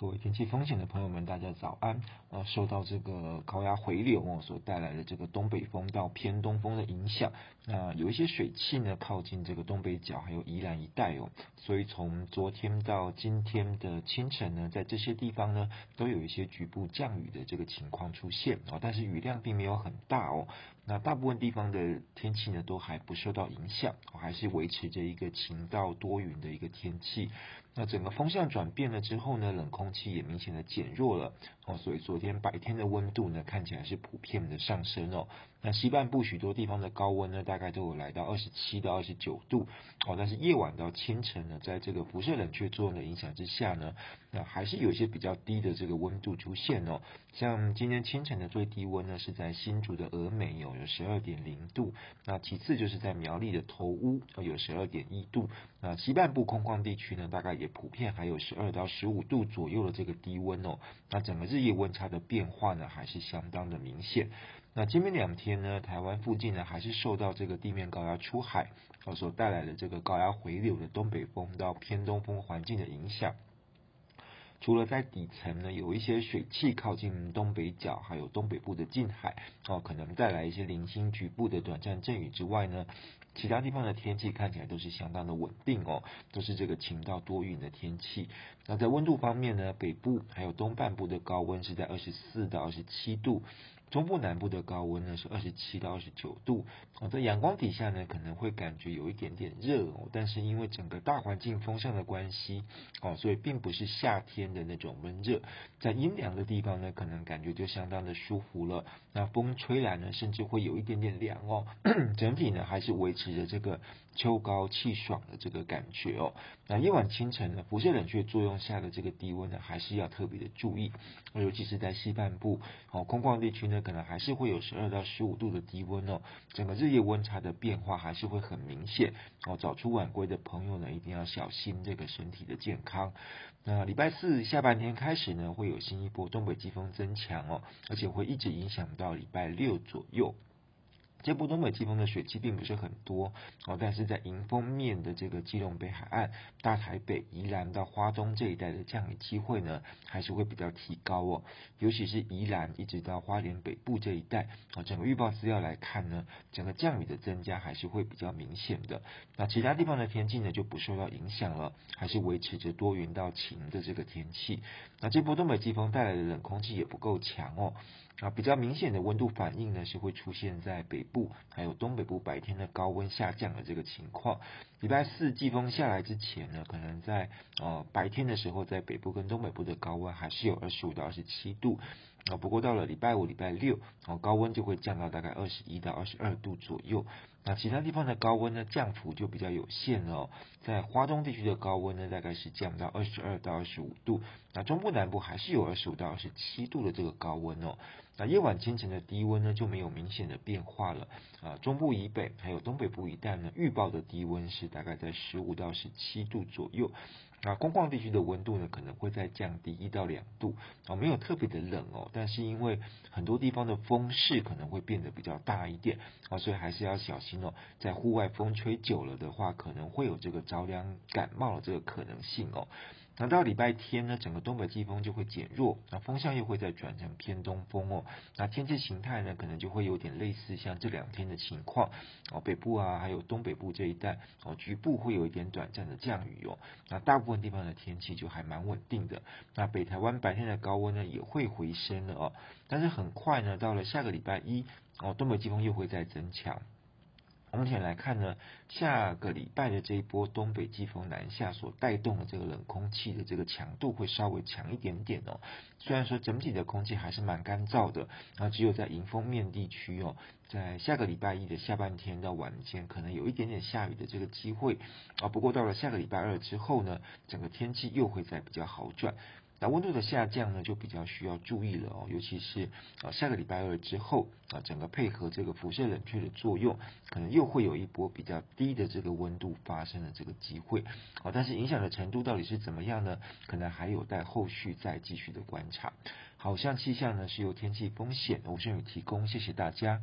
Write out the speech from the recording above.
各位天气风险的朋友们，大家早安。呃，受到这个高压回流哦所带来的这个东北风到偏东风的影响，那有一些水汽呢靠近这个东北角还有宜兰一带哦，所以从昨天到今天的清晨呢，在这些地方呢都有一些局部降雨的这个情况出现啊，但是雨量并没有很大哦。那大部分地方的天气呢都还不受到影响，还是维持着一个晴到多云的一个天气。那整个风向转变了之后呢，冷空气也明显的减弱了哦，所以昨天白天的温度呢看起来是普遍的上升哦。那西半部许多地方的高温呢，大概都有来到二十七到二十九度哦，但是夜晚到清晨呢，在这个辐射冷却作用的影响之下呢，那还是有一些比较低的这个温度出现哦。像今天清晨的最低温呢，是在新竹的峨眉有有十二点零度，那其次就是在苗栗的头屋有十二点一度，那西半部空旷地区呢，大概也普遍还有十二到十五度左右的这个低温哦。那整个日夜温差的变化呢，还是相当的明显。那今明两天呢，台湾附近呢，还是受到这个地面高压出海所带来的这个高压回流的东北风到偏东风环境的影响。除了在底层呢，有一些水汽靠近东北角，还有东北部的近海哦，可能带来一些零星局部的短暂阵雨之外呢，其他地方的天气看起来都是相当的稳定哦，都是这个晴到多云的天气。那在温度方面呢，北部还有东半部的高温是在二十四到二十七度。中部南部的高温呢是二十七到二十九度，哦，在阳光底下呢可能会感觉有一点点热哦，但是因为整个大环境风向的关系哦，所以并不是夏天的那种闷热，在阴凉的地方呢可能感觉就相当的舒服了。那风吹来呢，甚至会有一点点凉哦，整体呢还是维持着这个秋高气爽的这个感觉哦。那夜晚清晨呢，辐射冷却作用下的这个低温呢，还是要特别的注意，尤其是在西半部哦，空旷地区呢。可能还是会有十二到十五度的低温哦，整个日夜温差的变化还是会很明显哦。早出晚归的朋友呢，一定要小心这个身体的健康。那礼拜四下半天开始呢，会有新一波东北季风增强哦，而且会一直影响到礼拜六左右。这波东北季风的水汽并不是很多哦，但是在迎风面的这个基隆北海岸、大台北、宜兰到花东这一带的降雨机会呢，还是会比较提高哦。尤其是宜兰一直到花莲北部这一带啊，整个预报资料来看呢，整个降雨的增加还是会比较明显的。那其他地方的天气呢，就不受到影响了，还是维持着多云到晴的这个天气。那这波东北季风带来的冷空气也不够强哦，啊，比较明显的温度反应呢，是会出现在北部还有东北部白天的高温下降的这个情况，礼拜四季风下来之前呢，可能在呃白天的时候，在北部跟东北部的高温还是有二十五到二十七度啊，不过到了礼拜五、礼拜六，哦高温就会降到大概二十一到二十二度左右。那其他地方的高温呢，降幅就比较有限了哦，在花东地区的高温呢，大概是降到二十二到二十五度，那中部南部还是有二十五到二十七度的这个高温哦。那夜晚清晨的低温呢，就没有明显的变化了啊，中部以北还有东北部一带呢，预报的低温是大概在十五到十七度左右。那空旷地区的温度呢，可能会再降低一到两度。啊，没有特别的冷哦，但是因为很多地方的风势可能会变得比较大一点。啊，所以还是要小心哦，在户外风吹久了的话，可能会有这个着凉感冒的这个可能性哦。那到礼拜天呢，整个东北季风就会减弱，那风向又会再转成偏东风哦。那天气形态呢，可能就会有点类似像这两天的情况哦，北部啊，还有东北部这一带哦，局部会有一点短暂的降雨哦。那大部分地方的天气就还蛮稳定的。那北台湾白天的高温呢，也会回升了哦。但是很快呢，到了下个礼拜一哦，东北季风又会再增强。我们目前来看呢，下个礼拜的这一波东北季风南下所带动的这个冷空气的这个强度会稍微强一点点哦。虽然说整体的空气还是蛮干燥的，那只有在迎风面地区哦，在下个礼拜一的下半天到晚间可能有一点点下雨的这个机会啊。不过到了下个礼拜二之后呢，整个天气又会再比较好转。那温度的下降呢，就比较需要注意了哦，尤其是啊下个礼拜二之后啊，整个配合这个辐射冷却的作用，可能又会有一波比较低的这个温度发生的这个机会啊，但是影响的程度到底是怎么样呢？可能还有待后续再继续的观察。好，像气象呢是由天气风险吴胜宇提供，谢谢大家。